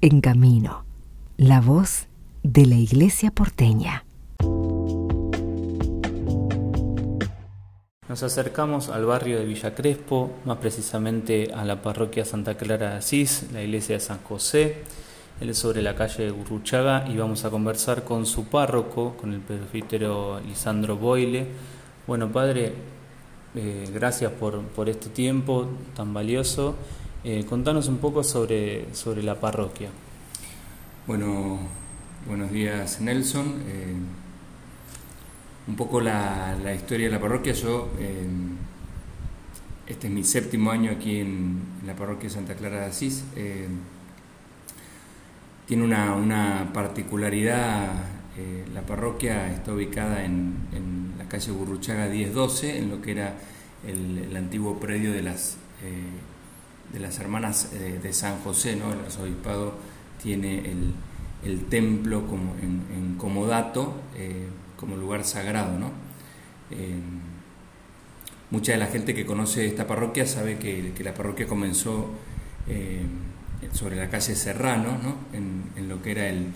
En Camino, la voz de la Iglesia porteña. Nos acercamos al barrio de Villa Crespo, más precisamente a la parroquia Santa Clara de Asís, la iglesia de San José. Él es sobre la calle de Gurruchaga y vamos a conversar con su párroco, con el presbítero Lisandro Boile. Bueno, padre, eh, gracias por, por, este tiempo tan valioso. Eh, contanos un poco sobre, sobre la parroquia. Bueno, buenos días Nelson. Eh, un poco la, la, historia de la parroquia. Yo, este es mi séptimo año aquí en, la parroquia Santa Clara de Asís. tiene una, una particularidad, la parroquia está ubicada en, en la calle Burruchaga 1012, en lo que era el, antiguo predio de las, eh, de las hermanas eh, de San José, ¿no? el arzobispado tiene el, el templo como en, eh, como lugar sagrado. ¿no? mucha de la gente que conoce esta parroquia sabe que, que la parroquia comenzó sobre la calle Serrano, ¿no? en, en, lo que era el,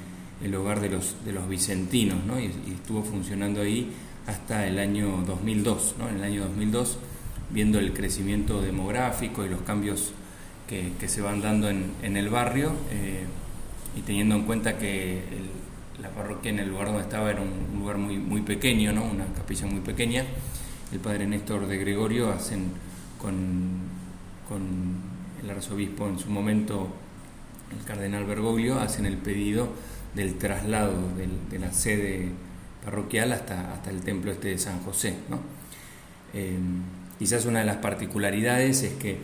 el, hogar de los, de los vicentinos, ¿no? y, y, estuvo funcionando ahí hasta el año 2002. ¿no? En el año 2002 viendo el crecimiento demográfico y los cambios que, que se van dando en, en el barrio eh, y teniendo en cuenta que el, la parroquia en el lugar donde estaba era un, lugar muy, muy pequeño, ¿no? una capilla muy pequeña, el padre Néstor de Gregorio hacen con, con el arzobispo en su momento, el cardenal Bergoglio, hacen el pedido del traslado del, de la sede parroquial hasta, hasta el templo este de San José. ¿no? Eh, Quizás una de las particularidades es que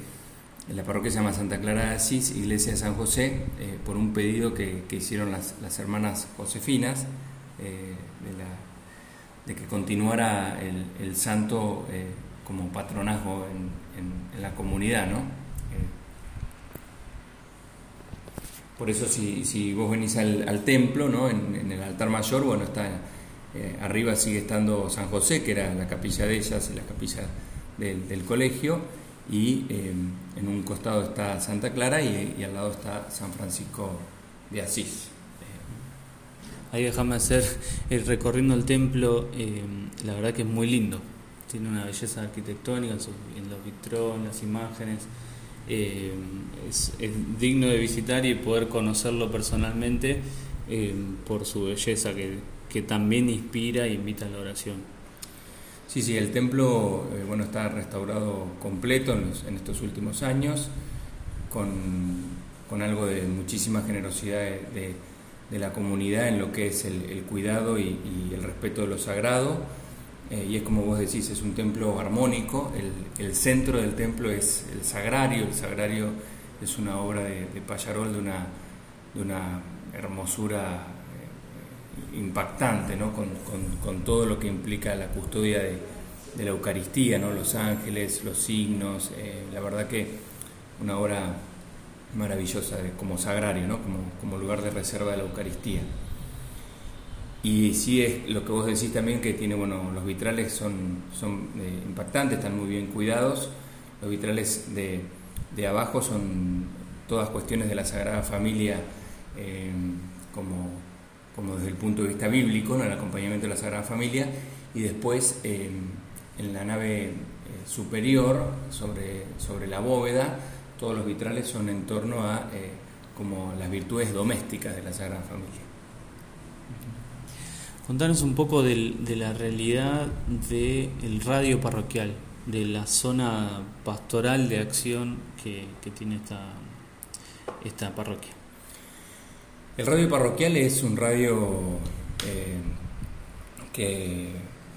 la parroquia se llama Santa Clara de Asís, Iglesia de San José, eh, por un pedido que, que hicieron las, las, hermanas Josefinas eh, de, que continuara el, el santo eh, como patronazgo en, en, en, la comunidad. ¿no? por eso si, si, vos venís al, al templo, ¿no? en, el altar mayor, bueno, está arriba sigue estando San José, que era la capilla de ellas, la capilla del colegio y eh, en un costado está Santa Clara y, al lado está San Francisco de Asís. Ahí déjame hacer el recorriendo el templo, eh, la verdad que es muy lindo, tiene una belleza arquitectónica en los vitrones, las imágenes, es, digno de visitar y poder conocerlo personalmente por su belleza que, que también inspira e invita a la oración. Sí, sí, el templo eh, bueno, está restaurado completo en, estos últimos años, con, con, algo de muchísima generosidad de, de, la comunidad en lo que es el, cuidado y, y, el respeto de lo sagrado. Eh, y es como vos decís, es un templo armónico, el, el, centro del templo es el sagrario, el sagrario es una obra de, de Payarol de una, de una hermosura impactante, ¿no? con, con, todo lo que implica la custodia de, la Eucaristía, ¿no? los ángeles, los signos, eh, la verdad que una obra maravillosa como sagrario, ¿no? como, como lugar de reserva de la Eucaristía. Y sí es lo que vos decís también, que tiene, bueno, los vitrales son, son eh, impactantes, están muy bien cuidados. Los vitrales de, de, abajo son todas cuestiones de la Sagrada Familia, eh, como como desde el punto de vista bíblico, en el acompañamiento de la Sagrada Familia, y después eh, en la nave eh, superior, sobre, sobre la bóveda, todos los vitrales son en torno a eh, como las virtudes domésticas de la Sagrada Familia. Contanos un poco de, la realidad del de radio parroquial, de la zona pastoral de acción que, que tiene esta, esta parroquia. El radio parroquial es un radio eh, que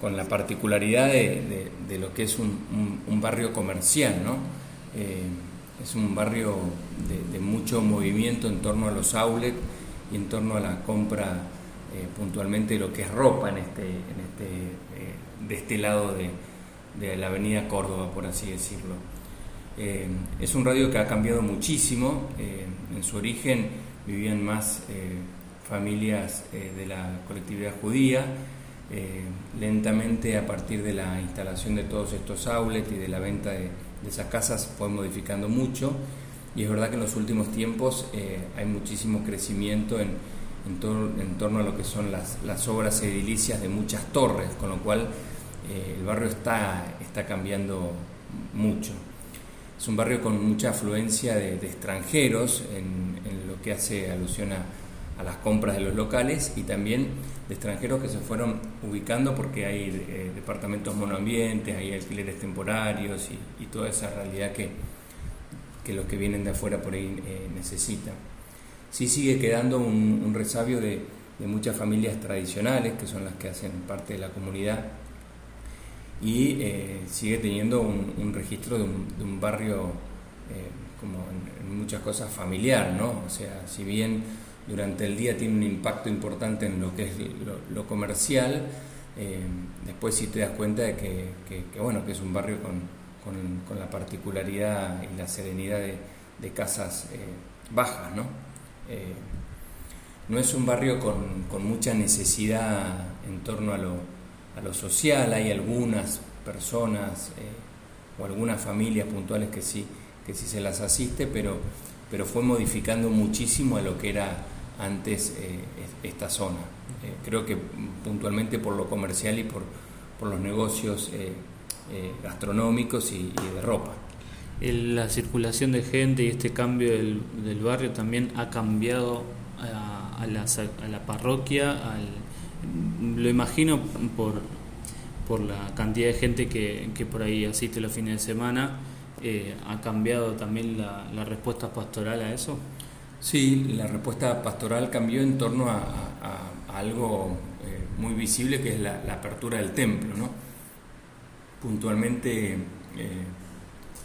con la particularidad de, lo que es un, barrio comercial, ¿no? Eh, es un barrio de, mucho movimiento en torno a los outlets y en torno a la compra eh, puntualmente de lo que es ropa en este, este, de este lado de, la avenida Córdoba, por así decirlo. Es un radio que ha cambiado muchísimo en su origen vivían más eh, familias eh, de la colectividad judía. Eh, lentamente, a partir de la instalación de todos estos outlets y de la venta de, de esas casas, fue modificando mucho y es verdad que en los últimos tiempos eh, hay muchísimo crecimiento en, en, torno a lo que son las, las, obras edilicias de muchas torres, con lo cual eh, el barrio está, está cambiando mucho. Es un barrio con mucha afluencia de, extranjeros en, que hace alusión a, las compras de los locales y también de extranjeros que se fueron ubicando porque hay eh, departamentos monoambientes, hay alquileres temporarios y, toda esa realidad que, que, los que vienen de afuera por ahí eh, necesitan. Sí sigue quedando un, resabio de, muchas familias tradicionales que son las que hacen parte de la comunidad y eh, sigue teniendo un, registro de un, barrio como en, muchas cosas familiar, ¿no? O sea, si bien durante el día tiene un impacto importante en lo que es lo, comercial, eh, después sí te das cuenta de que, bueno, que es un barrio con, con, la particularidad y la serenidad de, casas bajas, ¿no? no es un barrio con, con mucha necesidad en torno a lo a lo social, hay algunas personas eh, o algunas familias puntuales que sí, que sí se las asiste, pero, pero fue modificando muchísimo a lo que era antes eh, esta zona. Eh, creo que puntualmente por lo comercial y por, por los negocios gastronómicos y, de ropa. la circulación de gente y este cambio del, del barrio también ha cambiado a, a, la, a la parroquia, al, lo imagino por, por la cantidad de gente que, que por ahí asiste los fines de semana. Eh, ¿Ha cambiado también la, respuesta pastoral a eso? Sí, la respuesta pastoral cambió en torno a, algo eh, muy visible que es la, apertura del templo. ¿no? Puntualmente, eh,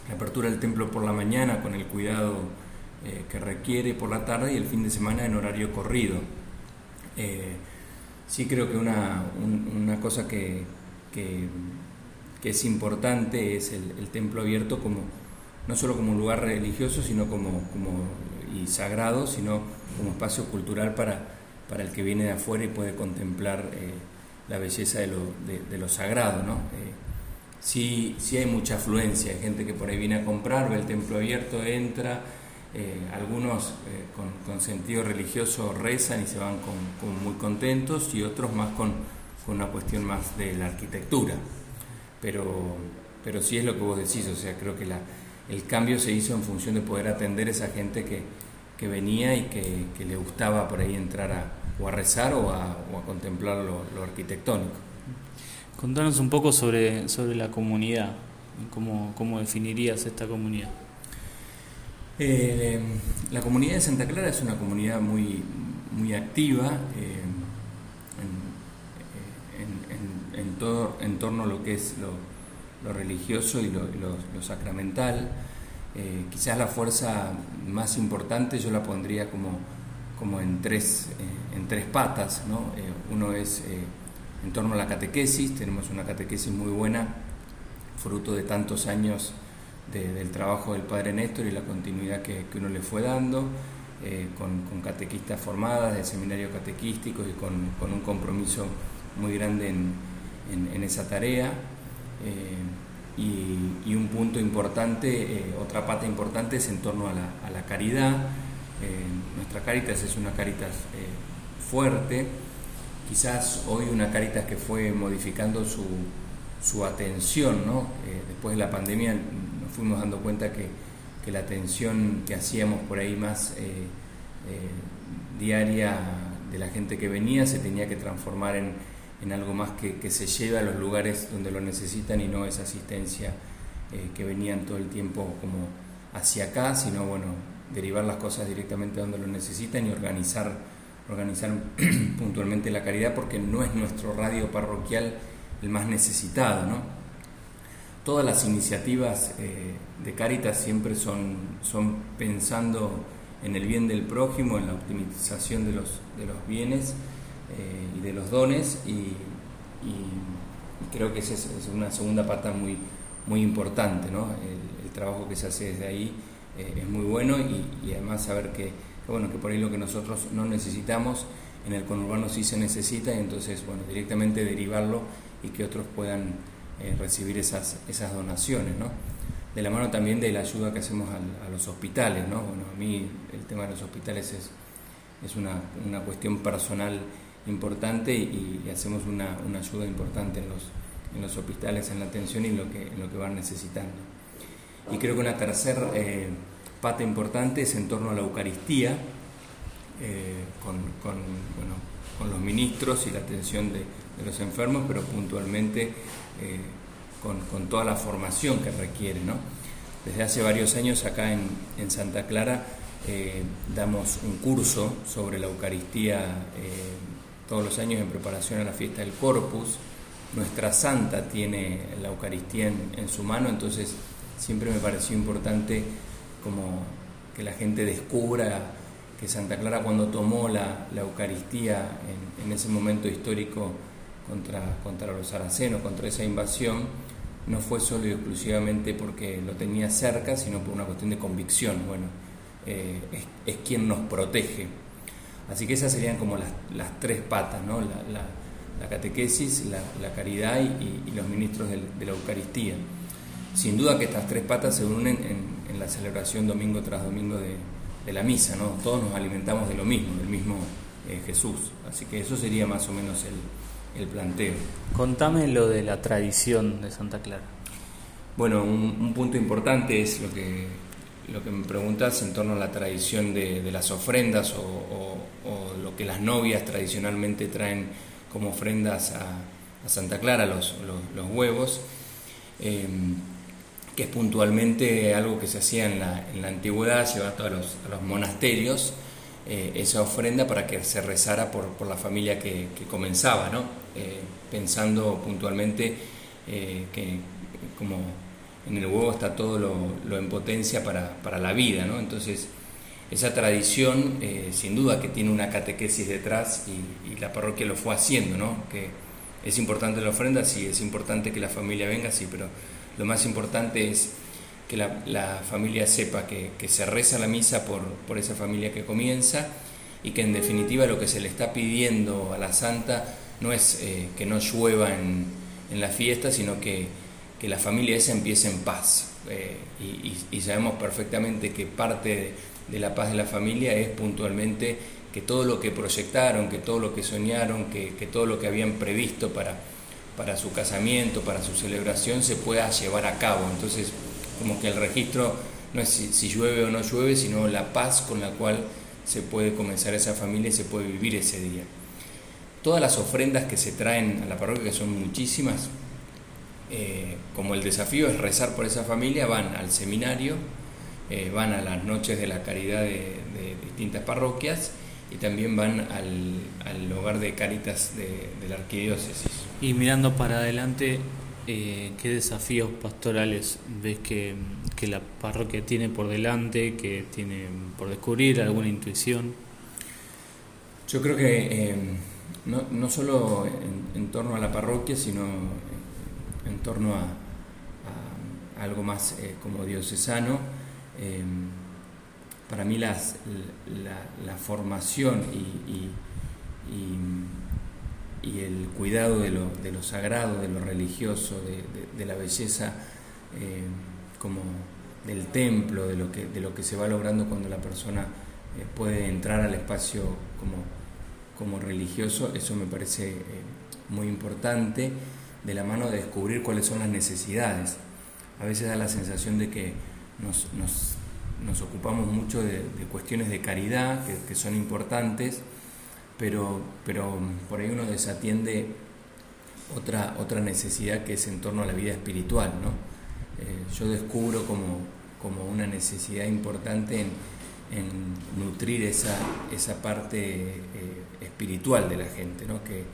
la apertura del templo por la mañana con el cuidado que requiere por la tarde y el fin de semana en horario corrido. Sí creo que una, cosa que, es importante es el, templo abierto como no solo como un lugar religioso sino como, como y sagrado, sino como espacio cultural para, para el que viene de afuera y puede contemplar eh, la belleza de lo, de, lo sagrado. ¿no? Eh, sí, hay mucha afluencia, hay gente que por ahí viene a comprar, ve el templo abierto, entra, eh, algunos eh, con, sentido religioso rezan y se van con, muy contentos y otros más con, una cuestión más de la arquitectura. Pero, pero sí es lo que vos decís, o sea, creo que la, el cambio se hizo en función de poder atender a esa gente que, que venía y que, le gustaba por ahí entrar a, o a rezar o a, o a contemplar lo, lo, arquitectónico. Contanos un poco sobre, sobre la comunidad, cómo, cómo definirías esta comunidad. Eh, la comunidad de Santa Clara es una comunidad muy, muy activa eh, todo, en torno a lo que es lo, religioso y lo, sacramental. Eh, quizás la fuerza más importante yo la pondría como, como en, tres, en tres patas. ¿no? uno es en torno a la catequesis, tenemos una catequesis muy buena, fruto de tantos años del trabajo del padre Néstor y la continuidad que, uno le fue dando, eh, con, catequistas formadas, del seminario catequístico y con, un compromiso muy grande en, esa tarea. Eh, y, un punto importante, eh, otra pata importante es en torno a la, caridad. nuestra Caritas es una Caritas fuerte, quizás hoy una Caritas que fue modificando su, su atención, ¿no? después de la pandemia fuimos dando cuenta que, la atención que hacíamos por ahí más eh, eh, diaria de la gente que venía se tenía que transformar en, algo más que, se lleve a los lugares donde lo necesitan y no esa asistencia eh, que venían todo el tiempo como hacia acá, sino bueno, derivar las cosas directamente donde lo necesitan y organizar, organizar puntualmente la caridad porque no es nuestro radio parroquial el más necesitado, ¿no? todas las iniciativas eh, de Caritas siempre son, son pensando en el bien del prójimo, en la optimización de los, de los bienes eh, y de los dones y, creo que esa es, una segunda pata muy, muy importante, ¿no? el, trabajo que se hace desde ahí eh, es muy bueno y, además saber que, bueno, que por ahí lo que nosotros no necesitamos en el conurbano sí se necesita y entonces bueno, directamente derivarlo y que otros puedan eh, recibir esas, esas donaciones. ¿no? de la mano también de la ayuda que hacemos a, los hospitales, ¿no? Bueno, a mí el tema de los hospitales es, es una, una cuestión personal importante y, hacemos una, una, ayuda importante en los, en los hospitales, en la atención y en lo que, en lo que van necesitando. Y creo que una tercera eh, pata importante es en torno a la Eucaristía, eh, con, con, bueno, con, los ministros y la atención de, de los enfermos, pero puntualmente eh, con, con, toda la formación que requiere. ¿no? Desde hace varios años acá en, en Santa Clara damos un curso sobre la Eucaristía todos los años en preparación a la fiesta del Corpus. Nuestra santa tiene la Eucaristía en, su mano, entonces siempre me pareció importante como que la gente descubra que Santa Clara cuando tomó la, Eucaristía en, ese momento histórico contra, contra los saracenos, contra esa invasión, no fue solo y exclusivamente porque lo tenía cerca, sino por una cuestión de convicción. Bueno, eh, es quien nos protege Así que esas serían como las, las tres patas, ¿no? la, la, catequesis, la, caridad y, los ministros de, la Eucaristía. Sin duda que estas tres patas se unen en, en la celebración domingo tras domingo de, de, la misa, ¿no? todos nos alimentamos de lo mismo, del mismo eh, Jesús. Así que eso sería más o menos el, el planteo. Contame lo de la tradición de Santa Clara. Bueno, un, un punto importante es lo que lo que me preguntas en torno a la tradición de, las ofrendas o, lo que las novias tradicionalmente traen como ofrendas a, Santa Clara, los, huevos, em, que es puntualmente algo que se hacía en la, antigüedad, llevar a los, a los monasterios eh, esa ofrenda para que se rezara por, la familia que, comenzaba, ¿no? Eh, pensando puntualmente eh, que como en el huevo está todo lo, en potencia para, la vida, ¿no? Entonces, esa tradición, eh, sin duda que tiene una catequesis detrás y, la parroquia lo fue haciendo, ¿no? Que es importante la ofrenda, sí, es importante que la familia venga, sí, pero lo más importante es que la, familia sepa que, se reza la misa por, esa familia que comienza y que en definitiva lo que se le está pidiendo a la santa no es eh, que no llueva en, la fiesta, sino que que la familia esa empiece en paz. Eh, y, sabemos perfectamente que parte de, la paz de la familia es puntualmente que todo lo que proyectaron, que todo lo que soñaron, que, todo lo que habían previsto para, para su casamiento, para su celebración, se pueda llevar a cabo. Entonces, como que el registro no es si, llueve o no llueve, sino la paz con la cual se puede comenzar esa familia y se puede vivir ese día. Todas las ofrendas que se traen a la parroquia, que son muchísimas, eh, como el desafío es rezar por esa familia, van al seminario, eh, van a las noches de la caridad de, distintas parroquias y también van al, hogar de Caritas de, la arquidiócesis. Y mirando para adelante, eh, ¿qué desafíos pastorales ves que, la parroquia tiene por delante, que tiene por descubrir, alguna intuición? Yo creo que no, no, solo en, torno a la parroquia, sino en torno a, algo más eh, como diocesano. Em, para mí las, la, formación y, y, el cuidado de lo, de lo, sagrado, de lo religioso, de, la belleza em, como del templo, de lo, que, de lo que se va logrando cuando la persona eh, puede entrar al espacio como, como religioso, eso me parece eh, muy importante de la mano de descubrir cuáles son las necesidades. A veces da la sensación de que nos, nos, ocupamos mucho de, cuestiones de caridad, que, son importantes, pero, pero por ahí uno desatiende otra, otra necesidad que es en torno a la vida espiritual. ¿no? Eh, yo descubro como, como una necesidad importante en, nutrir esa, esa parte eh, espiritual de la gente, ¿no? que,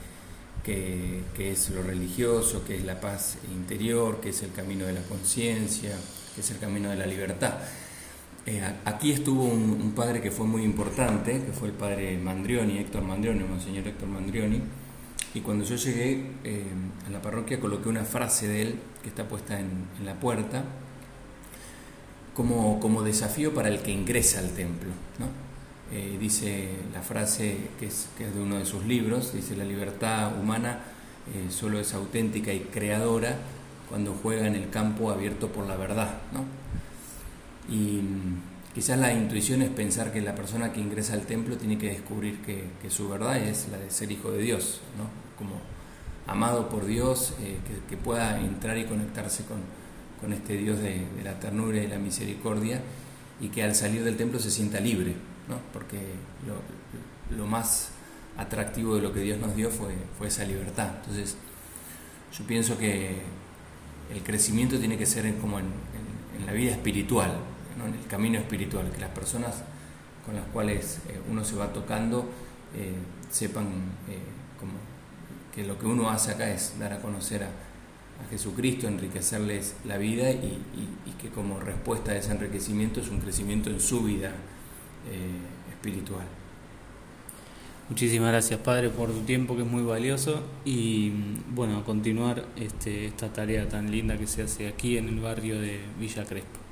que, es lo religioso, que es la paz interior, que es el camino de la conciencia, que es el camino de la libertad. Eh, aquí estuvo un, padre que fue muy importante, que fue el padre Mandrioni, Héctor Mandrioni, monseñor Héctor Mandrioni, y cuando yo llegué eh, a la parroquia coloqué una frase de él que está puesta en, la puerta como, como desafío para el que ingresa al templo. ¿no? Eh, dice la frase que es, que es, de uno de sus libros, dice la libertad humana eh, solo es auténtica y creadora cuando juega en el campo abierto por la verdad. ¿no? Y quizás la intuición es pensar que la persona que ingresa al templo tiene que descubrir que, su verdad es la de ser hijo de Dios, ¿no? como amado por Dios, eh, que, pueda entrar y conectarse con, con este Dios de, la ternura y la misericordia y que al salir del templo se sienta libre, ¿no? porque lo, lo, más atractivo de lo que Dios nos dio fue, fue esa libertad. Entonces, yo pienso que el crecimiento tiene que ser como en, en, la vida espiritual, en el camino espiritual, que las personas con las cuales eh, uno se va tocando eh, sepan como que lo que uno hace acá es dar a conocer a, Jesucristo, enriquecerles la vida y, que como respuesta a ese enriquecimiento es un crecimiento en su vida eh, espiritual. Muchísimas gracias Padre por tu tiempo que es muy valioso y bueno, continuar este, esta tarea tan linda que se hace aquí en el barrio de Villa Crespo.